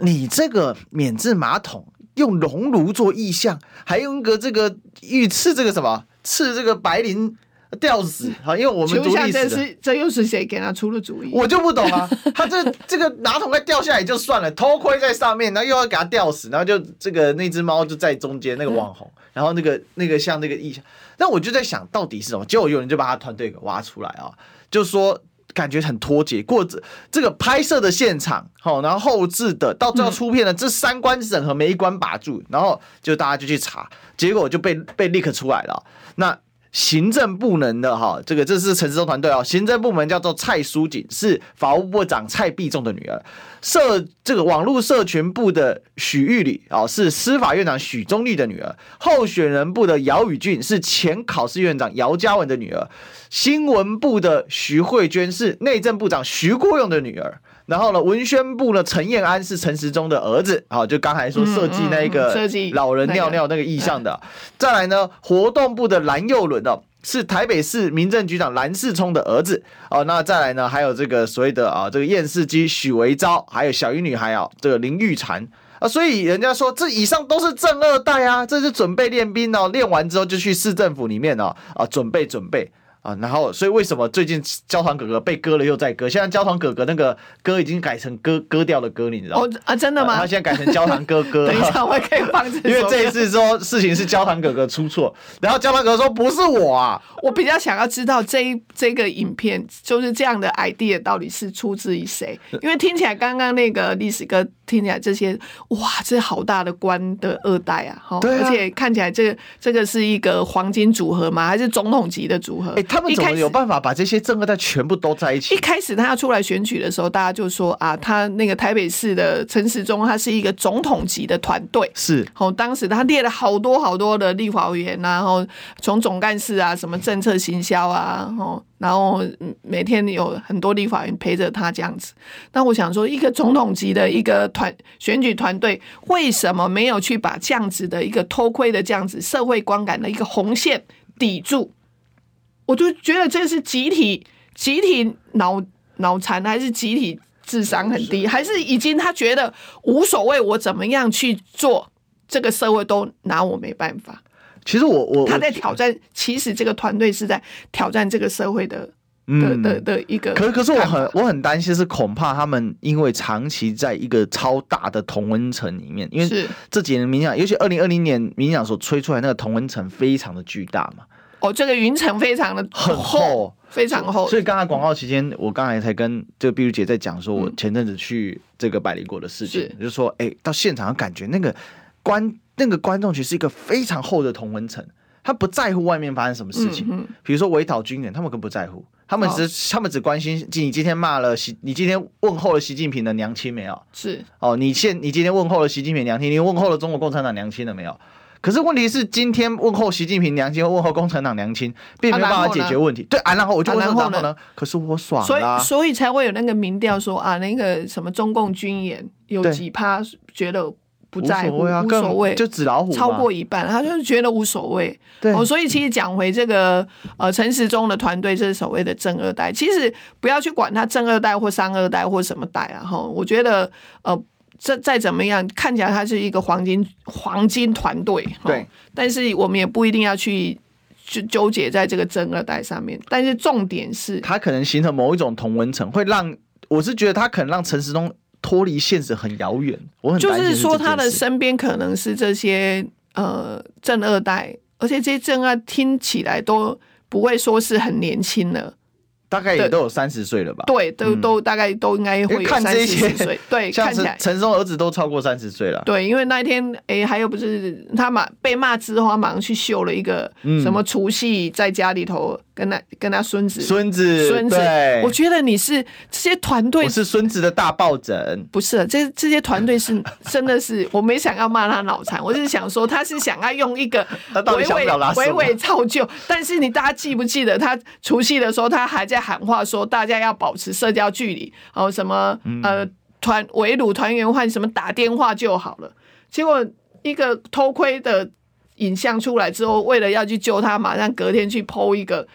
你这个免治马桶用熔炉做意象，还用一个这个御赐这个什么赐这个白綾吊死 啊？因为我们读历史的，这是这又是谁给他出的主意？我就不懂啊！他这 这个马桶盖掉下来就算了，头盔在上面，然后又要给他吊死，然后就这个那只猫就在中间，那个网红，然后那个那个像那个意象。那我就在想到底是什么？结果有人就把他团队给挖出来啊，就说感觉很脱节，过这这个拍摄的现场，好，然后后置的，到最后出片的这三关审核没一关把住，然后就大家就去查，结果就被被 leak 出来了。那行政部门的哈，这个这是陈时中团队哦，行政部门叫做蔡淑锦，是法务部长蔡壁仲的女儿。社这个网络社群部的许玉里啊，是司法院长许宗力的女儿；候选人部的姚宇俊是前考试院长姚嘉文的女儿；新闻部的徐慧娟是内政部长徐国勇的女儿。然后呢，文宣部呢，陈彦安是陈时中的儿子啊，就刚才说设计那个老人尿尿那个意向的。再来呢，活动部的蓝佑伦哦。是台北市民政局长蓝世聪的儿子哦，那再来呢？还有这个所谓的啊，这个验视机许维昭，还有小鱼女孩啊，这个林玉婵啊，所以人家说这以上都是正二代啊，这是准备练兵哦，练完之后就去市政府里面哦，啊，准备准备。啊，然后所以为什么最近焦糖哥哥被割了又再割？现在焦糖哥哥那个歌已经改成割割掉的歌，你知道吗？哦啊，真的吗？他现在改成焦糖哥哥。等一下，我可以放这。因为这一次说事情是焦糖哥哥出错，然后焦糖哥哥说不是我啊。我比较想要知道这一这个影片就是这样的 idea 到底是出自于谁？因为听起来刚刚那个历史哥听起来这些哇，这好大的官的二代啊，哈，对啊，而且看起来这个这个是一个黄金组合吗？还是总统级的组合？他们怎么有办法把这些正二代全部都在一起？一开始他要出来选举的时候，大家就说啊，他那个台北市的陈时中，他是一个总统级的团队。是，哦，当时他列了好多好多的立法委员，然后从总干事啊，什么政策行销啊，哦，然后每天有很多立法委员陪着他这样子。那我想说，一个总统级的一个团选举团队，为什么没有去把这样子的一个偷窥的这样子社会观感的一个红线抵住？我就觉得这是集体集体脑脑残，还是集体智商很低，还是已经他觉得无所谓，我怎么样去做，这个社会都拿我没办法。其实我我他在挑战，其实这个团队是在挑战这个社会的的的的一个。可可是我很我很担心，是恐怕他们因为长期在一个超大的同温层里面，因为这几年民进党，尤其二零二零年民进党所吹出来那个同温层非常的巨大嘛。哦，这个云层非常的很厚，非常厚。所以刚才广告期间，我刚才才跟这个碧如姐在讲，说我前阵子去这个百灵果的事情，嗯、就是说，哎，到现场感觉那个观那个观众群是一个非常厚的同温层，他不在乎外面发生什么事情，嗯、比如说围讨军人，他们更不在乎。他们只、哦、他们只关心你今天骂了习，你今天问候了习近平的娘亲没有？是哦，你现你今天问候了习近平娘亲，你问候了中国共产党娘亲了没有？可是问题是，今天问候习近平娘亲或问候共产党娘亲，并没有办法解决问题。对啊，然后我就问，然后呢？可是我爽了，所以所以才会有那个民调说啊，那个什么中共军演有几趴觉得。不在乎，无所谓啊，无所谓，就纸老虎，超过一半，他就是觉得无所谓。对，哦，所以其实讲回这个呃陈时中的团队，这是所谓的正二代。其实不要去管他正二代或三二代或什么代啊，哈，我觉得呃，这再怎么样，看起来他是一个黄金黄金团队，对。但是我们也不一定要去就纠结在这个正二代上面。但是重点是，他可能形成某一种同温层，会让我是觉得他可能让陈时中。脱离现实很遥远，我很就是说他的身边可能是这些呃正二代，而且这些正二听起来都不会说是很年轻了。大概也都有三十岁了吧？对，都都大概都应该会有三十岁。对，看起来陈松儿子都超过三十岁了。对，因为那一天，哎，还有不是他马被骂之后，他马上去秀了一个什么除夕在家里头跟他跟他孙子孙子孙子。我觉得你是这些团队是孙子的大抱枕，不是这这些团队是 真的是我没想要骂他脑残，我是想说他是想要用一个娓娓娓娓造就，但是你大家记不记得他除夕的时候他还在。喊话说大家要保持社交距离，然后什么呃团围堵团圆饭什么打电话就好了。结果一个偷窥的影像出来之后，为了要去救他，马上隔天去 PO 一个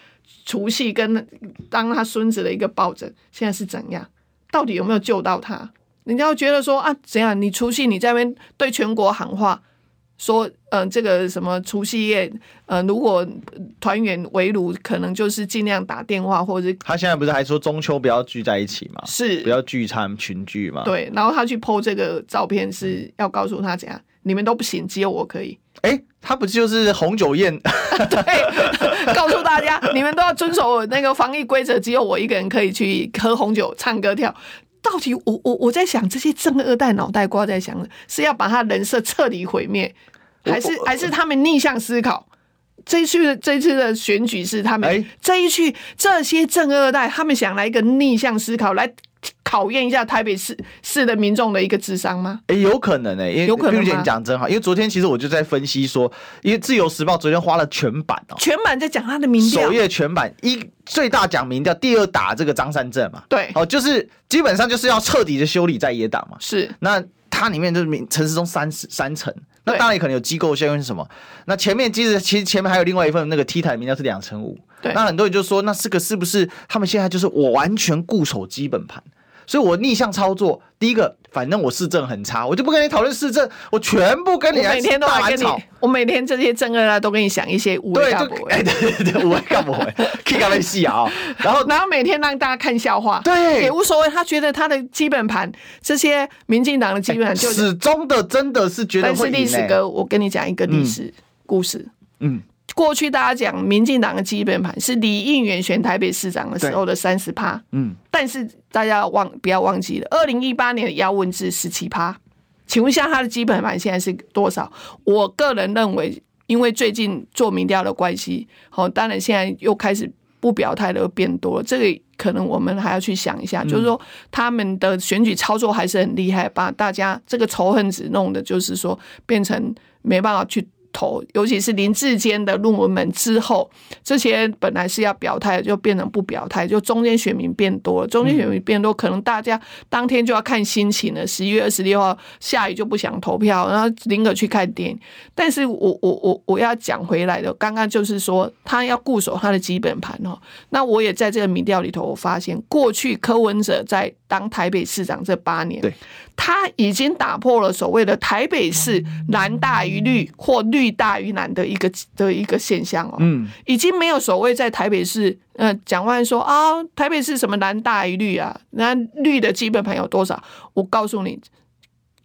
除夕跟当他孙子的一个抱枕。现在是怎样？到底有没有救到他？人家会觉得说啊，怎样？你除夕你在那边对全国喊话。说，嗯、呃，这个什么除夕夜，呃，如果团圆围炉，可能就是尽量打电话，或者是他现在不是还说中秋不要聚在一起吗？是不要聚餐群聚嘛？对，然后他去 po 这个照片，是要告诉他怎样，你们都不行，只有我可以。哎，他不就是红酒宴？对，告诉大家，你们都要遵守那个防疫规则，只有我一个人可以去喝红酒、唱歌、跳。到底我我我在想，这些正二代脑袋瓜在想，是要把他人设彻底毁灭，还是还是他们逆向思考？这一次的这一次的选举是他们这一去这些正二代，他们想来一个逆向思考来。考验一下台北市市的民众的一个智商吗？哎、欸，有可能哎、欸，因为有可能。你讲真好，因为昨天其实我就在分析说，因为自由时报昨天花了全版哦、喔，全版在讲他的民调，首页全版一最大讲民调，第二打这个张善政嘛，对，哦，就是基本上就是要彻底的修理在野党嘛，是。那它里面就是民陈时中三十三成，那当然也可能有机构效应是什么？那前面其实其实前面还有另外一份那个 T 台民调是两成五，对。那很多人就说，那这个是不是他们现在就是我完全固守基本盘？所以我逆向操作，第一个，反正我市政很差，我就不跟你讨论市政，我全部跟你来每天都来跟你，我每天这些政二啊都跟你想一些无谓干部，哎，对对对，无谓干部，可以干嘛戏啊？然后然后每天让大家看笑话，对，也无所谓。他觉得他的基本盘，这些民进党的基本盘就始终的真的是觉得会赢。但是历史哥，我跟你讲一个历史故事，嗯。过去大家讲民进党的基本盘是李应元选台北市长的时候的三十趴，嗯，但是大家忘不要忘记了，二零一八年的姚文智十七趴，请问一下他的基本盘现在是多少？我个人认为，因为最近做民调的关系，好，当然现在又开始不表态的变多了，这个可能我们还要去想一下，就是说他们的选举操作还是很厉害，把大家这个仇恨值弄的，就是说变成没办法去。投，尤其是林志坚的论文门之后，这些本来是要表态，就变成不表态，就中间选民变多了，中间选民变多，可能大家当天就要看心情了。十一月二十六号下雨就不想投票，然后宁可去看电影。但是我我我我要讲回来的，刚刚就是说他要固守他的基本盘哦。那我也在这个民调里头，我发现过去柯文哲在当台北市长这八年，他已经打破了所谓的台北市蓝大于绿或绿大于蓝的一个的一个现象哦，嗯，已经没有所谓在台北市，呃，蒋万安说啊，台北市什么蓝大于绿啊，那绿的基本盘有多少？我告诉你，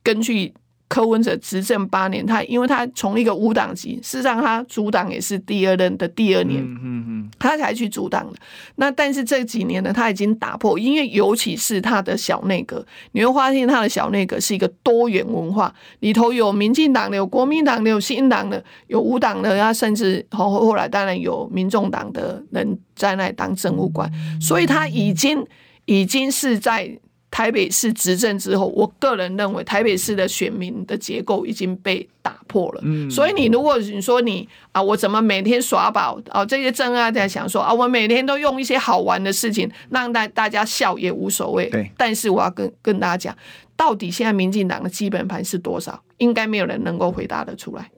根据柯文哲执政八年，他因为他从一个无党籍，事实上他主党也是第二任的第二年，嗯嗯嗯，他才去主党的。那但是这几年呢，他已经打破，因为尤其是他的小内阁，你会发现他的小内阁是一个多元文化，里头有民进党的，有国民党的，有新党的，有无党的，他甚至后后来当然有民众党的人在那里当政务官，所以他已经已经是在。台北市执政之后，我个人认为台北市的选民的结构已经被打破了。嗯，所以你如果你说你啊，我怎么每天耍宝啊？这些政啊在想说啊，我每天都用一些好玩的事情让大大家笑也无所谓。对，但是我要跟跟大家讲，到底现在民进党的基本盘是多少？应该没有人能够回答得出来。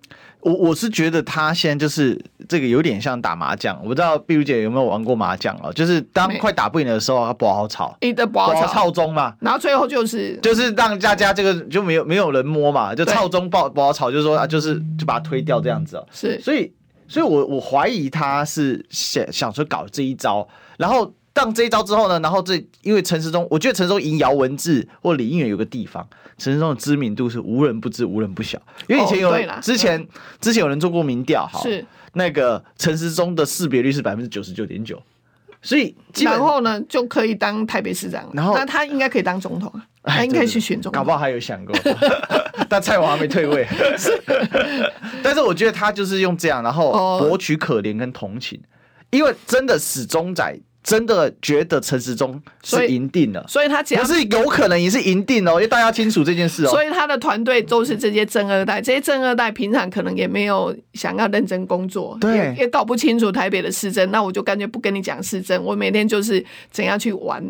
我我是觉得他现在就是这个有点像打麻将，我不知道碧如姐有没有玩过麻将哦，就是当快打不赢的时候，他不好吵，一的不好吵，吵中嘛，然后最后就是就是让大家这个就没有没有人摸嘛，就吵中不不好吵，就是说啊，就是就把它推掉这样子哦，是，所以所以我我怀疑他是想想说搞这一招，然后。当这一招之后呢，然后这因为陈时中，我觉得陈时中赢姚文智或李应远有个地方，陈时中的知名度是无人不知、无人不晓。因为以前有、哦、之前之前有人做过民调，哈，是那个陈时中的识别率是百分之九十九点九，所以然后呢就可以当台北市长，然后那他应该可以当总统啊，他应该去选总统，搞不好还有想过，但蔡王还没退位。是但是我觉得他就是用这样，然后博取可怜跟同情，因为真的始终仔。真的觉得陈时中是赢定了，所以他讲可是有可能也是赢定了，因为大家清楚这件事哦。所以他的团队都是这些正二代，这些正二代平常可能也没有想要认真工作，对，也也搞不清楚台北的市政，那我就干脆不跟你讲市政，我每天就是怎样去玩。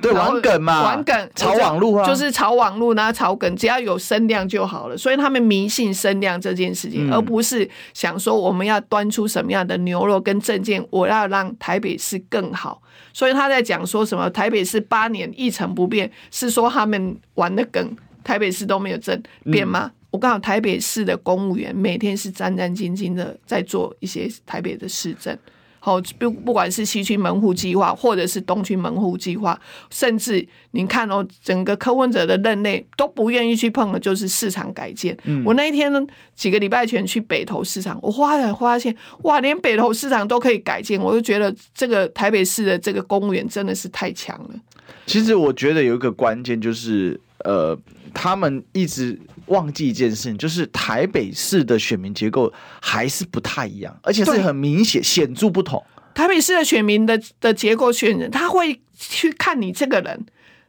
对，玩梗嘛，玩梗，炒网路啊，就是炒网路，然后炒梗，只要有声量就好了。所以他们迷信声量这件事情，嗯、而不是想说我们要端出什么样的牛肉跟政见，我要让台北市更好。所以他在讲说什么台北市八年一成不变，是说他们玩的梗，台北市都没有政变吗？嗯、我告诉台北市的公务员每天是战战兢兢的在做一些台北的市政。好，不不管是西区门户计划，或者是东区门户计划，甚至你看哦，整个柯文者的任内都不愿意去碰的，就是市场改建。嗯、我那一天呢，几个礼拜前去北投市场，我忽然发现，哇，连北投市场都可以改建，我就觉得这个台北市的这个公务员真的是太强了。其实我觉得有一个关键就是，呃，他们一直。忘记一件事情，就是台北市的选民结构还是不太一样，而且是很明显显著不同。台北市的选民的的结构选人，他会去看你这个人。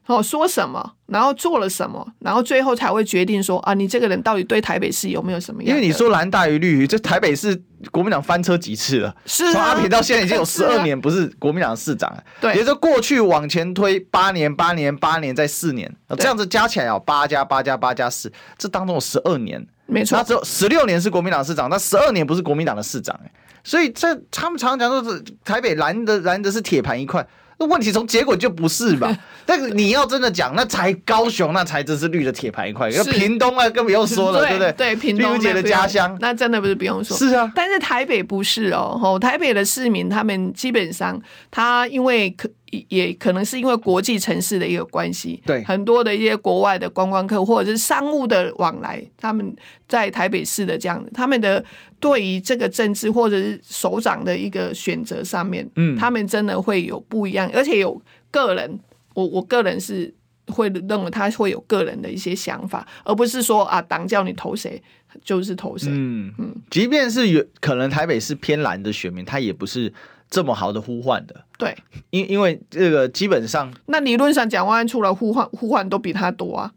哦，说什么，然后做了什么，然后最后才会决定说啊，你这个人到底对台北市有没有什么样？因为你说蓝大于绿，这台北市国民党翻车几次了？是啊，从阿扁到现在已经有 十二年不是国民党市长了。对，也就是过去往前推八年、八年、八年再四年，这样子加起来有八加八加八加四，这当中有十二年，没错，那只有十六年是国民党市长，那十二年不是国民党的市长，所以这他们常常讲说是台北蓝的蓝的是铁盘一块。那问题从结果就不是吧？但是你要真的讲，那才高雄，那才真是绿的铁盘一块。那屏东啊，更不用说了，对，对不对？对，屏东姐的家乡，那真的不是不用说。是啊，但是台北不是哦。吼，台北的市民他们基本上，他因为可。也可能是因为国际城市的一个关系，对很多的一些国外的观光客或者是商务的往来，他们在台北市的这样，他们的对于这个政治或者是首长的一个选择上面，嗯，他们真的会有不一样，而且有个人，我我个人是会认为他会有个人的一些想法，而不是说啊党叫你投谁就是投谁，嗯嗯，即便是有可能台北是偏蓝的选民，他也不是。这么好的呼唤的，对，因因为这个基本上，那理论上蒋万安出来呼唤呼唤都比他多啊，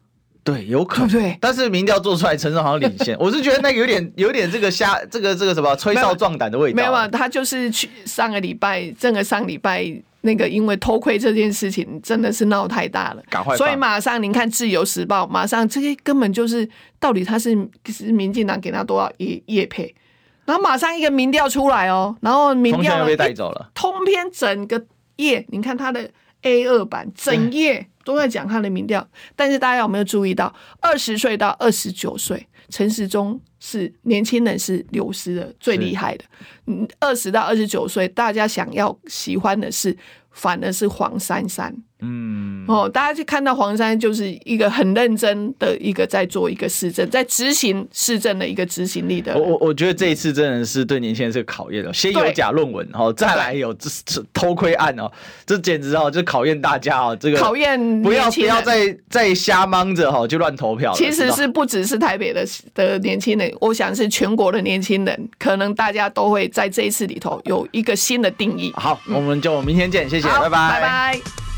对，有可能，对，但是民调做出来，陈时中好像领先，我是觉得那个有点有点这个瞎，这个这个什么吹哨壮胆的味道，没有啊，他就是去上个礼拜，这个上礼拜那个因为偷窥这件事情真的是闹太大了，赶快，所以马上您看《自由时报》，马上这些根本就是到底他是是民进党给他多少叶叶配。然后马上一个民调出来哦，然后民调被带走了，通篇整个页，你看他的 A 二版，整页都在讲他的民调。但是大家有没有注意到，二十岁到二十九岁，陈时中是年轻人是流失的最厉害的。嗯，二十到二十九岁，大家想要喜欢的是，反而是黄珊珊。嗯，哦，大家去看到黄山就是一个很认真的一个在做一个市政，在执行市政的一个执行力的。我我我觉得这一次真的是对年轻人是个考验哦，先有假论文哦，再来有这这偷窥案哦，这简直哦就考验大家哦，这个考验不要不要再 再瞎忙着哈就乱投票。其实是不只是台北的的年轻人，我想是全国的年轻人，可能大家都会在这一次里头有一个新的定义。好，我们就明天见，谢谢，拜拜，拜拜。